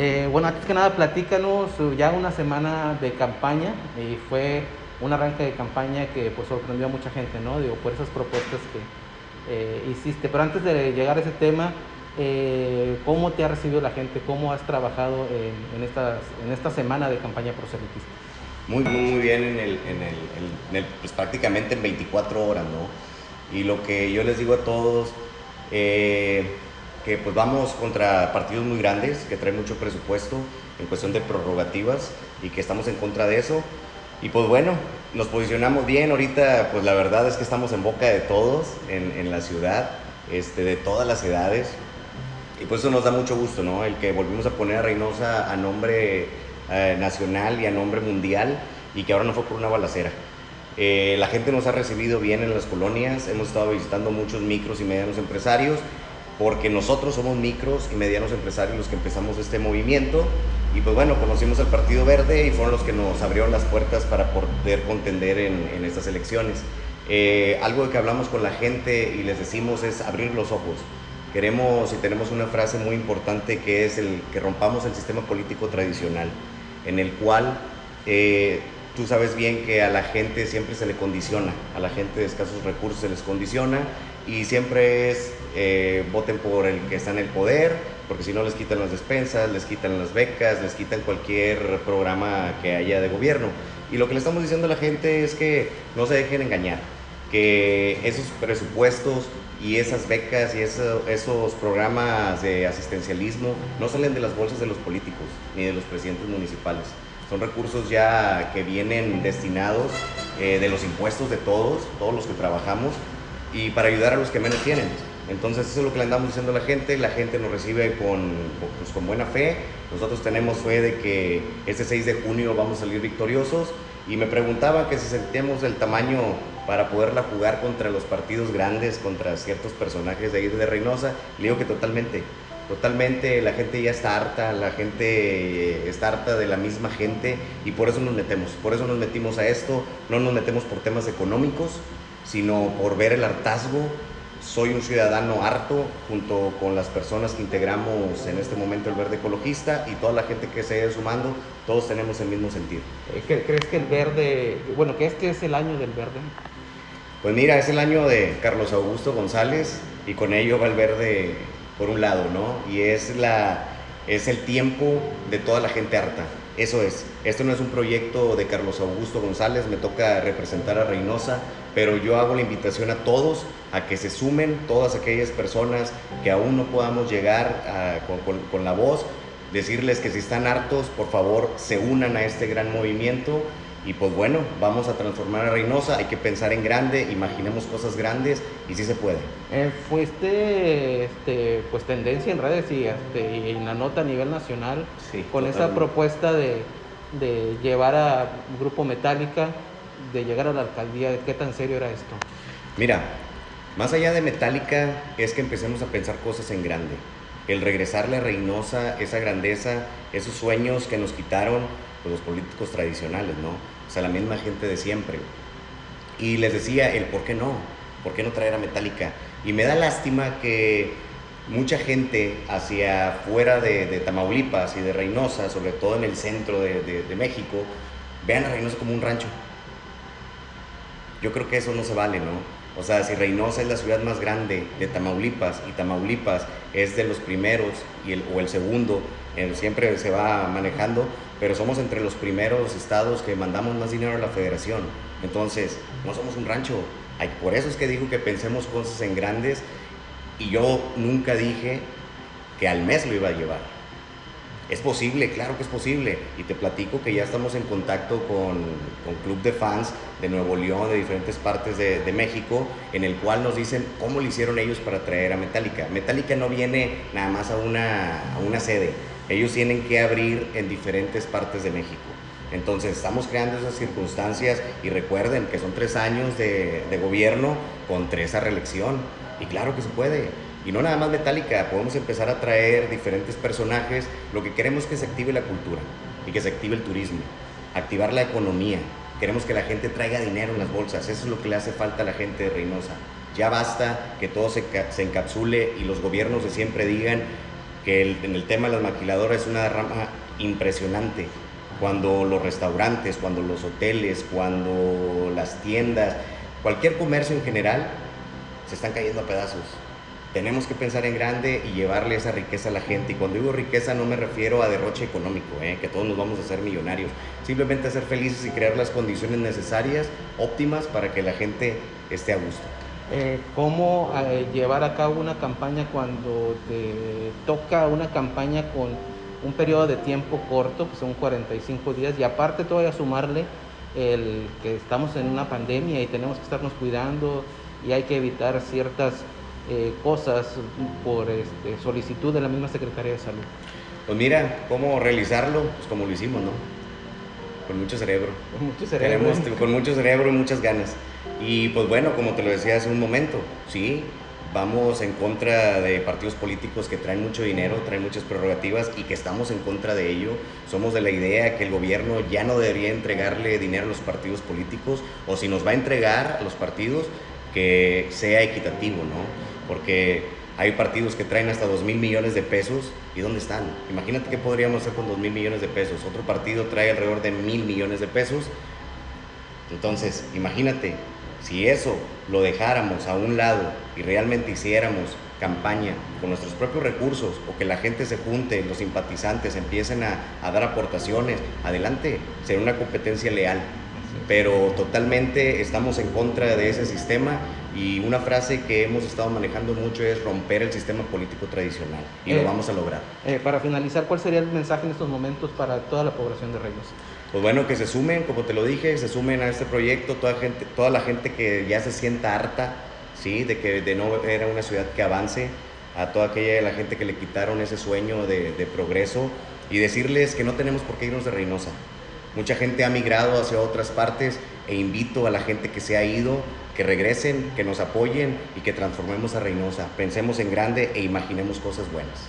Eh, bueno, antes que nada, platícanos uh, ya una semana de campaña y fue un arranque de campaña que pues sorprendió a mucha gente, ¿no? Por esas propuestas que eh, hiciste. Pero antes de llegar a ese tema, eh, ¿cómo te ha recibido la gente? ¿Cómo has trabajado en, esta semana de campaña proselitista? Muy, muy, muy bien pues prácticamente en 24 horas, ¿no? Y lo que yo les digo a todos, que pues vamos contra partidos muy grandes, que traen mucho presupuesto en cuestión de prerrogativas y que estamos en contra de eso. Y pues bueno, nos posicionamos bien, ahorita pues la verdad es que estamos en boca de todos en, en la ciudad, este, de todas las edades. Y pues eso nos da mucho gusto, ¿no? El que volvimos a poner a Reynosa a nombre eh, nacional y a nombre mundial y que ahora no fue por una balacera. Eh, la gente nos ha recibido bien en las colonias, hemos estado visitando muchos micros y medianos empresarios porque nosotros somos micros y medianos empresarios los que empezamos este movimiento y pues bueno, conocimos al Partido Verde y fueron los que nos abrieron las puertas para poder contender en, en estas elecciones. Eh, algo que hablamos con la gente y les decimos es abrir los ojos. Queremos y tenemos una frase muy importante que es el que rompamos el sistema político tradicional, en el cual eh, tú sabes bien que a la gente siempre se le condiciona, a la gente de escasos recursos se les condiciona y siempre es eh, voten por el que está en el poder, porque si no les quitan las despensas, les quitan las becas, les quitan cualquier programa que haya de gobierno. Y lo que le estamos diciendo a la gente es que no se dejen engañar, que esos presupuestos y esas becas y esos programas de asistencialismo no salen de las bolsas de los políticos ni de los presidentes municipales. Son recursos ya que vienen destinados eh, de los impuestos de todos, todos los que trabajamos, y para ayudar a los que menos tienen. Entonces eso es lo que le andamos diciendo a la gente, la gente nos recibe con, pues, con buena fe, nosotros tenemos fe de que este 6 de junio vamos a salir victoriosos y me preguntaba que si sentíamos el tamaño para poderla jugar contra los partidos grandes, contra ciertos personajes de ahí de Reynosa, le digo que totalmente, totalmente la gente ya está harta, la gente está harta de la misma gente y por eso nos metemos, por eso nos metimos a esto, no nos metemos por temas económicos, sino por ver el hartazgo soy un ciudadano harto junto con las personas que integramos en este momento el Verde Ecologista y toda la gente que se ha ido sumando, todos tenemos el mismo sentido. ¿Crees que el verde, bueno, que este es el año del verde? Pues mira, es el año de Carlos Augusto González y con ello va el verde por un lado, ¿no? Y es, la, es el tiempo de toda la gente harta. Eso es, esto no es un proyecto de Carlos Augusto González, me toca representar a Reynosa, pero yo hago la invitación a todos a que se sumen, todas aquellas personas que aún no podamos llegar con, con la voz, decirles que si están hartos, por favor, se unan a este gran movimiento. Y pues bueno, vamos a transformar a Reynosa, hay que pensar en grande, imaginemos cosas grandes y sí se puede. Eh, fuiste este, pues tendencia en redes y, este, en la nota a nivel nacional con esa propuesta de, de, llevar a Grupo Metálica, de llegar a la alcaldía, ¿qué tan serio era esto? Mira, más allá de Metálica es que empecemos a pensar cosas en grande. El regresarle a Reynosa, esa grandeza, esos sueños que nos quitaron pues, los políticos tradicionales, ¿no? o sea, la misma gente de siempre. Y les decía el por qué no, por qué no traer a Metallica. Y me da lástima que mucha gente hacia fuera de, Tamaulipas y de Reynosa, sobre todo en el centro de, de, México, vean a Reynosa como un rancho. Yo creo que eso no se vale, ¿no? O sea, si Reynosa es la ciudad más grande de Tamaulipas y Tamaulipas es de los primeros y el, o el segundo, siempre se va manejando, pero somos entre los primeros estados que mandamos más dinero a la federación. Entonces, no somos un rancho. Por eso es que digo que pensemos cosas en grandes y yo nunca dije que al mes lo iba a llevar. Es posible, claro que es posible. Y te platico que ya estamos en contacto con, con club de fans de Nuevo León, de diferentes partes de, de, México, en el cual nos dicen cómo lo hicieron ellos para traer a Metallica. Metallica no viene nada más a una, a una sede ellos tienen que abrir en diferentes partes de México. Entonces estamos creando esas circunstancias y recuerden que son tres años de, gobierno con tres a reelección. Y claro que se puede. Y no nada más Metallica, podemos empezar a traer diferentes personajes. Lo que queremos es que se active la cultura y que se active el turismo, activar la economía. Queremos que la gente traiga dinero en las bolsas. Eso es lo que le hace falta a la gente de Reynosa. Ya basta que todo se, se encapsule y los gobiernos de siempre digan que en el tema de las maquiladoras es una rama impresionante. Cuando los restaurantes, cuando los hoteles, cuando las tiendas, cualquier comercio en general, se están cayendo a pedazos. Tenemos que pensar en grande y llevarle esa riqueza a la gente. Y cuando digo riqueza no me refiero a derroche económico, ¿eh? que todos nos vamos a hacer millonarios. Simplemente ser felices y crear las condiciones necesarias, óptimas, para que la gente esté a gusto. Eh, ¿Cómo eh, llevar a cabo una campaña cuando te toca una campaña con un periodo de tiempo corto, que son 45 días, y aparte todavía sumarle el que estamos en una pandemia y tenemos que estarnos cuidando y hay que evitar ciertas eh, cosas por este, solicitud de la misma Secretaría de Salud. Pues mira, ¿cómo realizarlo? Pues como lo hicimos, ¿no? Con mucho cerebro. Con mucho cerebro. con mucho cerebro y muchas ganas. Y pues bueno, como te lo decía hace un momento, sí, vamos en contra de partidos políticos que traen mucho dinero, traen muchas prerrogativas y que estamos en contra de ello. Somos de la idea que el gobierno ya no debería entregarle dinero a los partidos políticos o si nos va a entregar a los partidos, que sea equitativo, ¿no? Porque hay partidos que traen hasta 2 mil millones de pesos y ¿dónde están? Imagínate qué podríamos hacer con 2 mil millones de pesos. Otro partido trae alrededor de mil millones de pesos. Entonces, imagínate, si eso lo dejáramos a un lado y realmente hiciéramos campaña con nuestros propios recursos o que la gente se junte, los simpatizantes empiecen a, a dar aportaciones, adelante, será una competencia leal pero totalmente estamos en contra de ese sistema y una frase que hemos estado manejando mucho es romper el sistema político tradicional y lo eh, vamos a lograr. Eh, para finalizar, ¿cuál sería el mensaje en estos momentos para toda la población de Reynosa? Pues bueno, que se sumen, como te lo dije, se sumen a este proyecto, toda, gente, toda la gente que ya se sienta harta, ¿sí? De que de no era una ciudad que avance, a toda aquella la gente que le quitaron ese sueño de, de progreso y decirles que no tenemos por qué irnos de Reynosa. Mucha gente ha migrado hacia otras partes e invito a la gente que se ha ido que regresen, que nos apoyen y que transformemos a Reynosa. Pensemos en grande e imaginemos cosas buenas.